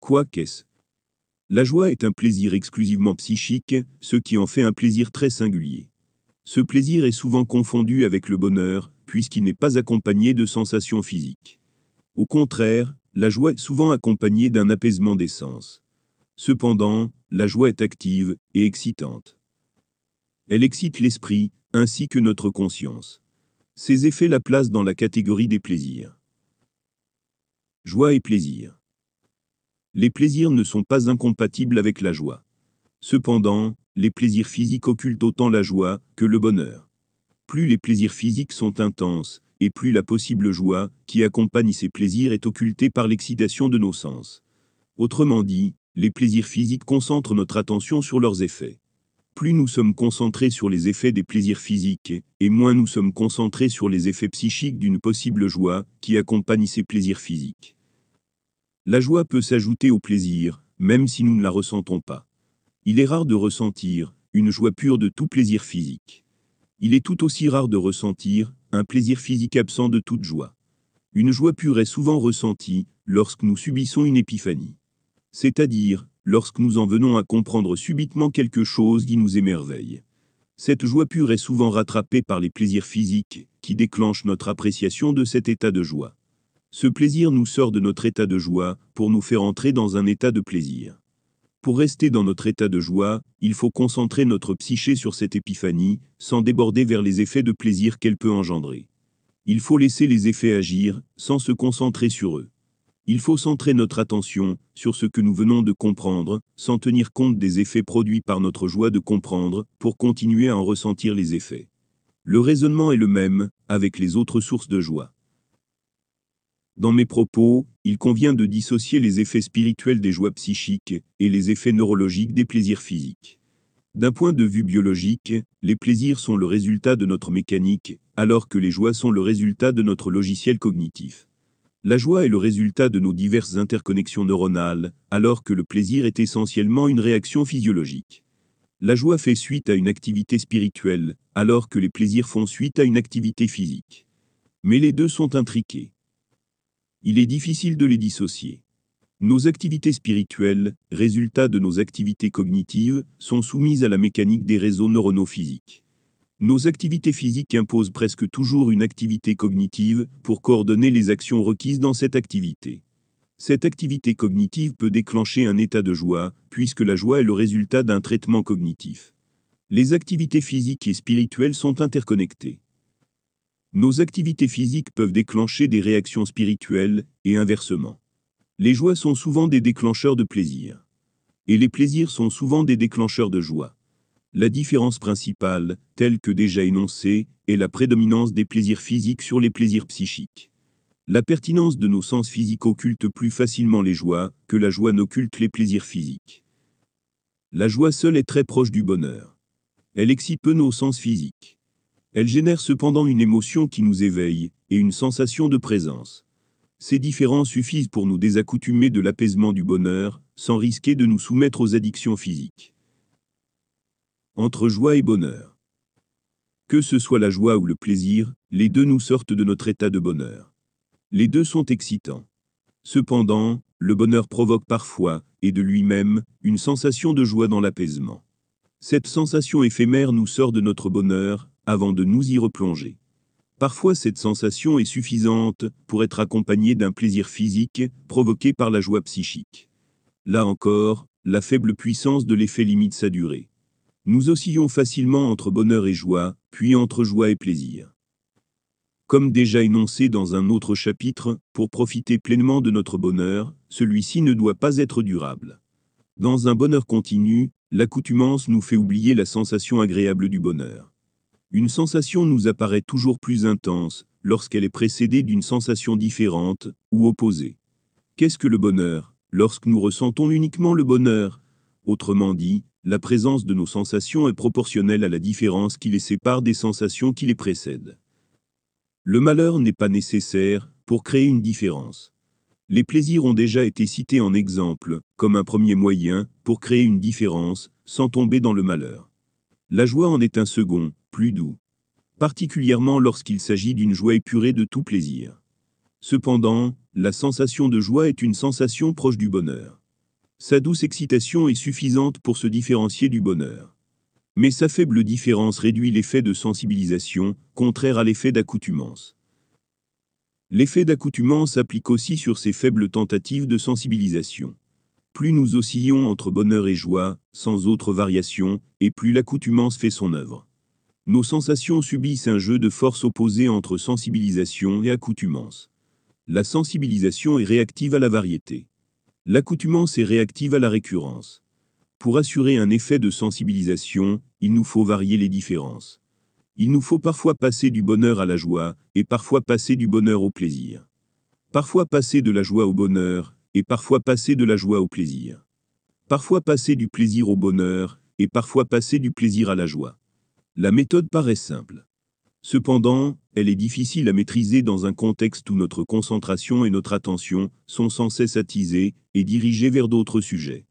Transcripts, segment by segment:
Quoi qu'est-ce? La joie est un plaisir exclusivement psychique, ce qui en fait un plaisir très singulier. Ce plaisir est souvent confondu avec le bonheur, puisqu'il n'est pas accompagné de sensations physiques. Au contraire, la joie est souvent accompagnée d'un apaisement des sens. Cependant, la joie est active et excitante. Elle excite l'esprit, ainsi que notre conscience. Ces effets la placent dans la catégorie des plaisirs. Joie et plaisir. Les plaisirs ne sont pas incompatibles avec la joie. Cependant, les plaisirs physiques occultent autant la joie que le bonheur. Plus les plaisirs physiques sont intenses, et plus la possible joie qui accompagne ces plaisirs est occultée par l'excitation de nos sens. Autrement dit, les plaisirs physiques concentrent notre attention sur leurs effets. Plus nous sommes concentrés sur les effets des plaisirs physiques, et moins nous sommes concentrés sur les effets psychiques d'une possible joie qui accompagne ces plaisirs physiques. La joie peut s'ajouter au plaisir, même si nous ne la ressentons pas. Il est rare de ressentir une joie pure de tout plaisir physique. Il est tout aussi rare de ressentir un plaisir physique absent de toute joie. Une joie pure est souvent ressentie lorsque nous subissons une épiphanie. C'est-à-dire, lorsque nous en venons à comprendre subitement quelque chose qui nous émerveille. Cette joie pure est souvent rattrapée par les plaisirs physiques, qui déclenchent notre appréciation de cet état de joie. Ce plaisir nous sort de notre état de joie, pour nous faire entrer dans un état de plaisir. Pour rester dans notre état de joie, il faut concentrer notre psyché sur cette épiphanie, sans déborder vers les effets de plaisir qu'elle peut engendrer. Il faut laisser les effets agir, sans se concentrer sur eux. Il faut centrer notre attention sur ce que nous venons de comprendre, sans tenir compte des effets produits par notre joie de comprendre, pour continuer à en ressentir les effets. Le raisonnement est le même, avec les autres sources de joie. Dans mes propos, il convient de dissocier les effets spirituels des joies psychiques et les effets neurologiques des plaisirs physiques. D'un point de vue biologique, les plaisirs sont le résultat de notre mécanique, alors que les joies sont le résultat de notre logiciel cognitif. La joie est le résultat de nos diverses interconnexions neuronales, alors que le plaisir est essentiellement une réaction physiologique. La joie fait suite à une activité spirituelle, alors que les plaisirs font suite à une activité physique. Mais les deux sont intriqués il est difficile de les dissocier. Nos activités spirituelles, résultat de nos activités cognitives, sont soumises à la mécanique des réseaux neuronaux physiques. Nos activités physiques imposent presque toujours une activité cognitive pour coordonner les actions requises dans cette activité. Cette activité cognitive peut déclencher un état de joie, puisque la joie est le résultat d'un traitement cognitif. Les activités physiques et spirituelles sont interconnectées. Nos activités physiques peuvent déclencher des réactions spirituelles, et inversement. Les joies sont souvent des déclencheurs de plaisir. Et les plaisirs sont souvent des déclencheurs de joie. La différence principale, telle que déjà énoncée, est la prédominance des plaisirs physiques sur les plaisirs psychiques. La pertinence de nos sens physiques occulte plus facilement les joies que la joie n'occulte les plaisirs physiques. La joie seule est très proche du bonheur. Elle excite peu nos sens physiques. Elle génère cependant une émotion qui nous éveille, et une sensation de présence. Ces différences suffisent pour nous désaccoutumer de l'apaisement du bonheur, sans risquer de nous soumettre aux addictions physiques. Entre joie et bonheur. Que ce soit la joie ou le plaisir, les deux nous sortent de notre état de bonheur. Les deux sont excitants. Cependant, le bonheur provoque parfois, et de lui-même, une sensation de joie dans l'apaisement. Cette sensation éphémère nous sort de notre bonheur, avant de nous y replonger. Parfois cette sensation est suffisante pour être accompagnée d'un plaisir physique provoqué par la joie psychique. Là encore, la faible puissance de l'effet limite sa durée. Nous oscillons facilement entre bonheur et joie, puis entre joie et plaisir. Comme déjà énoncé dans un autre chapitre, pour profiter pleinement de notre bonheur, celui-ci ne doit pas être durable. Dans un bonheur continu, l'accoutumance nous fait oublier la sensation agréable du bonheur. Une sensation nous apparaît toujours plus intense lorsqu'elle est précédée d'une sensation différente ou opposée. Qu'est-ce que le bonheur? Lorsque nous ressentons uniquement le bonheur, autrement dit, la présence de nos sensations est proportionnelle à la différence qui les sépare des sensations qui les précèdent. Le malheur n'est pas nécessaire pour créer une différence. Les plaisirs ont déjà été cités en exemple, comme un premier moyen pour créer une différence, sans tomber dans le malheur. La joie en est un second, plus doux. Particulièrement lorsqu'il s'agit d'une joie épurée de tout plaisir. Cependant, la sensation de joie est une sensation proche du bonheur. Sa douce excitation est suffisante pour se différencier du bonheur. Mais sa faible différence réduit l'effet de sensibilisation, contraire à l'effet d'accoutumance. L'effet d'accoutumance applique aussi sur ces faibles tentatives de sensibilisation. Plus nous oscillons entre bonheur et joie, sans autre variation, et plus l'accoutumance fait son œuvre. Nos sensations subissent un jeu de force opposée entre sensibilisation et accoutumance. La sensibilisation est réactive à la variété. L'accoutumance est réactive à la récurrence. Pour assurer un effet de sensibilisation, il nous faut varier les différences. Il nous faut parfois passer du bonheur à la joie, et parfois passer du bonheur au plaisir. Parfois passer de la joie au bonheur, et parfois passer de la joie au plaisir. Parfois passer du plaisir au bonheur, et parfois passer du plaisir à la joie. La méthode paraît simple. Cependant, elle est difficile à maîtriser dans un contexte où notre concentration et notre attention sont sans cesse attisées et dirigées vers d'autres sujets.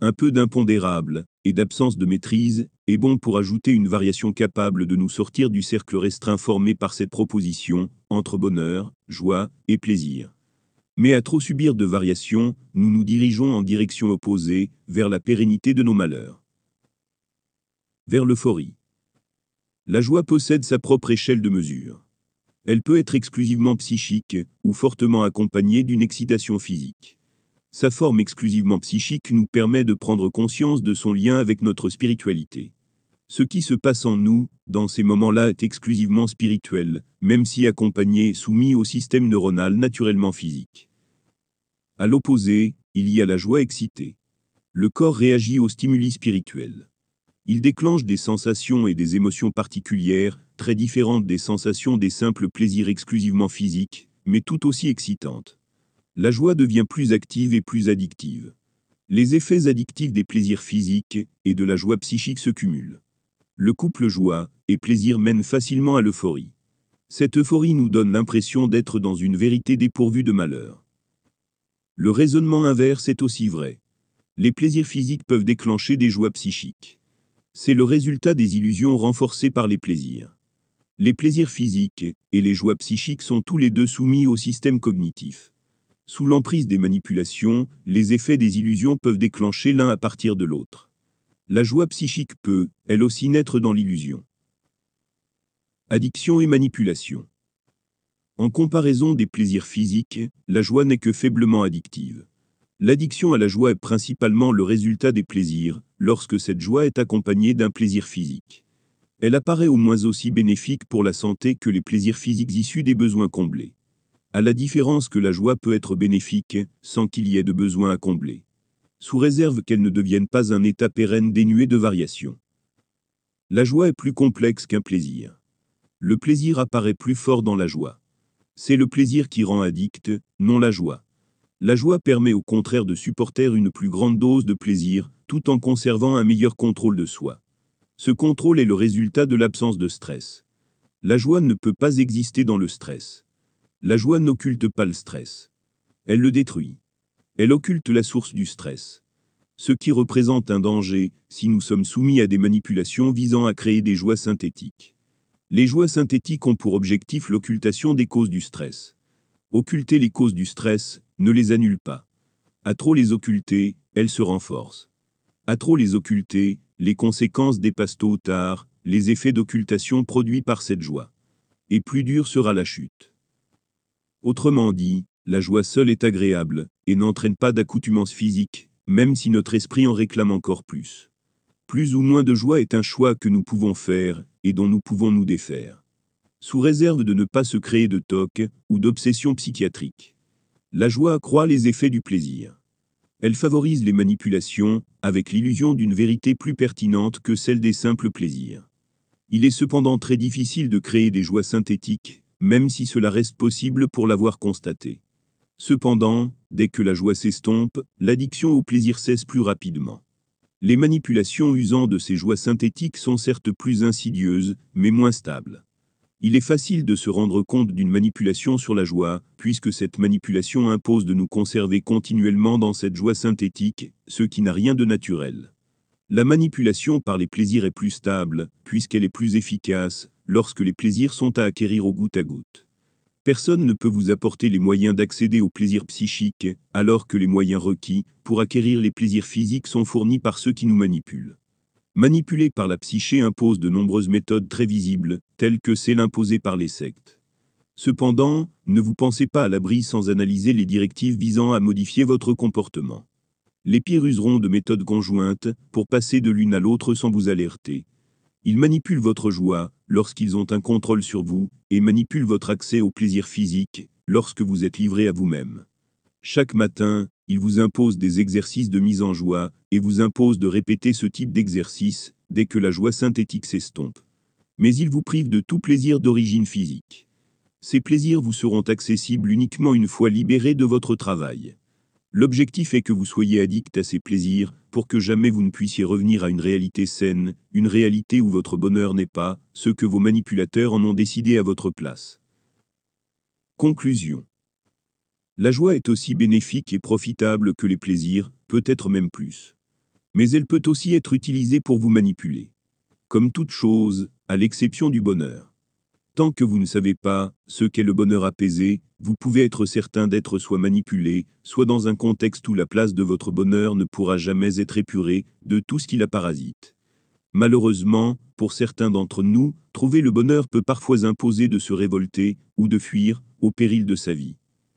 Un peu d'impondérable et d'absence de maîtrise est bon pour ajouter une variation capable de nous sortir du cercle restreint formé par cette proposition entre bonheur, joie et plaisir. Mais à trop subir de variations, nous nous dirigeons en direction opposée, vers la pérennité de nos malheurs. Vers l'euphorie. La joie possède sa propre échelle de mesure. Elle peut être exclusivement psychique ou fortement accompagnée d'une excitation physique. Sa forme exclusivement psychique nous permet de prendre conscience de son lien avec notre spiritualité. Ce qui se passe en nous, dans ces moments-là, est exclusivement spirituel, même si accompagné et soumis au système neuronal naturellement physique. À l'opposé, il y a la joie excitée. Le corps réagit aux stimuli spirituels. Il déclenche des sensations et des émotions particulières, très différentes des sensations des simples plaisirs exclusivement physiques, mais tout aussi excitantes. La joie devient plus active et plus addictive. Les effets addictifs des plaisirs physiques et de la joie psychique se cumulent. Le couple joie et plaisir mène facilement à l'euphorie. Cette euphorie nous donne l'impression d'être dans une vérité dépourvue de malheur. Le raisonnement inverse est aussi vrai. Les plaisirs physiques peuvent déclencher des joies psychiques. C'est le résultat des illusions renforcées par les plaisirs. Les plaisirs physiques et les joies psychiques sont tous les deux soumis au système cognitif. Sous l'emprise des manipulations, les effets des illusions peuvent déclencher l'un à partir de l'autre. La joie psychique peut, elle aussi, naître dans l'illusion. Addiction et manipulation. En comparaison des plaisirs physiques, la joie n'est que faiblement addictive. L'addiction à la joie est principalement le résultat des plaisirs, lorsque cette joie est accompagnée d'un plaisir physique. Elle apparaît au moins aussi bénéfique pour la santé que les plaisirs physiques issus des besoins comblés. À la différence que la joie peut être bénéfique, sans qu'il y ait de besoins à combler. Sous réserve qu'elle ne devienne pas un état pérenne dénué de variations. La joie est plus complexe qu'un plaisir. Le plaisir apparaît plus fort dans la joie. C'est le plaisir qui rend addict, non la joie. La joie permet au contraire de supporter une plus grande dose de plaisir, tout en conservant un meilleur contrôle de soi. Ce contrôle est le résultat de l'absence de stress. La joie ne peut pas exister dans le stress. La joie n'occulte pas le stress. Elle le détruit. Elle occulte la source du stress. Ce qui représente un danger si nous sommes soumis à des manipulations visant à créer des joies synthétiques. Les joies synthétiques ont pour objectif l'occultation des causes du stress. Occulter les causes du stress ne les annule pas. À trop les occulter, elles se renforcent. À trop les occulter, les conséquences dépassent tôt ou tard les effets d'occultation produits par cette joie. Et plus dure sera la chute. Autrement dit, la joie seule est agréable, et n'entraîne pas d'accoutumance physique, même si notre esprit en réclame encore plus. Plus ou moins de joie est un choix que nous pouvons faire, et dont nous pouvons nous défaire sous réserve de ne pas se créer de toc ou d'obsession psychiatrique. La joie accroît les effets du plaisir. Elle favorise les manipulations, avec l'illusion d'une vérité plus pertinente que celle des simples plaisirs. Il est cependant très difficile de créer des joies synthétiques, même si cela reste possible pour l'avoir constaté. Cependant, dès que la joie s'estompe, l'addiction au plaisir cesse plus rapidement. Les manipulations usant de ces joies synthétiques sont certes plus insidieuses, mais moins stables. Il est facile de se rendre compte d'une manipulation sur la joie, puisque cette manipulation impose de nous conserver continuellement dans cette joie synthétique, ce qui n'a rien de naturel. La manipulation par les plaisirs est plus stable, puisqu'elle est plus efficace, lorsque les plaisirs sont à acquérir au goutte à goutte. Personne ne peut vous apporter les moyens d'accéder au plaisir psychique, alors que les moyens requis pour acquérir les plaisirs physiques sont fournis par ceux qui nous manipulent. Manipuler par la psyché impose de nombreuses méthodes très visibles, telles que celles imposées par les sectes. Cependant, ne vous pensez pas à l'abri sans analyser les directives visant à modifier votre comportement. Les pires useront de méthodes conjointes pour passer de l'une à l'autre sans vous alerter. Ils manipulent votre joie lorsqu'ils ont un contrôle sur vous et manipulent votre accès au plaisir physique lorsque vous êtes livré à vous-même. Chaque matin, ils vous imposent des exercices de mise en joie et vous imposent de répéter ce type d'exercice dès que la joie synthétique s'estompe. Mais ils vous privent de tout plaisir d'origine physique. Ces plaisirs vous seront accessibles uniquement une fois libérés de votre travail. L'objectif est que vous soyez addict à ces plaisirs, pour que jamais vous ne puissiez revenir à une réalité saine, une réalité où votre bonheur n'est pas ce que vos manipulateurs en ont décidé à votre place. Conclusion. La joie est aussi bénéfique et profitable que les plaisirs, peut-être même plus. Mais elle peut aussi être utilisée pour vous manipuler. Comme toute chose, à l'exception du bonheur. Tant que vous ne savez pas ce qu'est le bonheur apaisé, vous pouvez être certain d'être soit manipulé, soit dans un contexte où la place de votre bonheur ne pourra jamais être épurée de tout ce qui la parasite. Malheureusement, pour certains d'entre nous, trouver le bonheur peut parfois imposer de se révolter ou de fuir au péril de sa vie.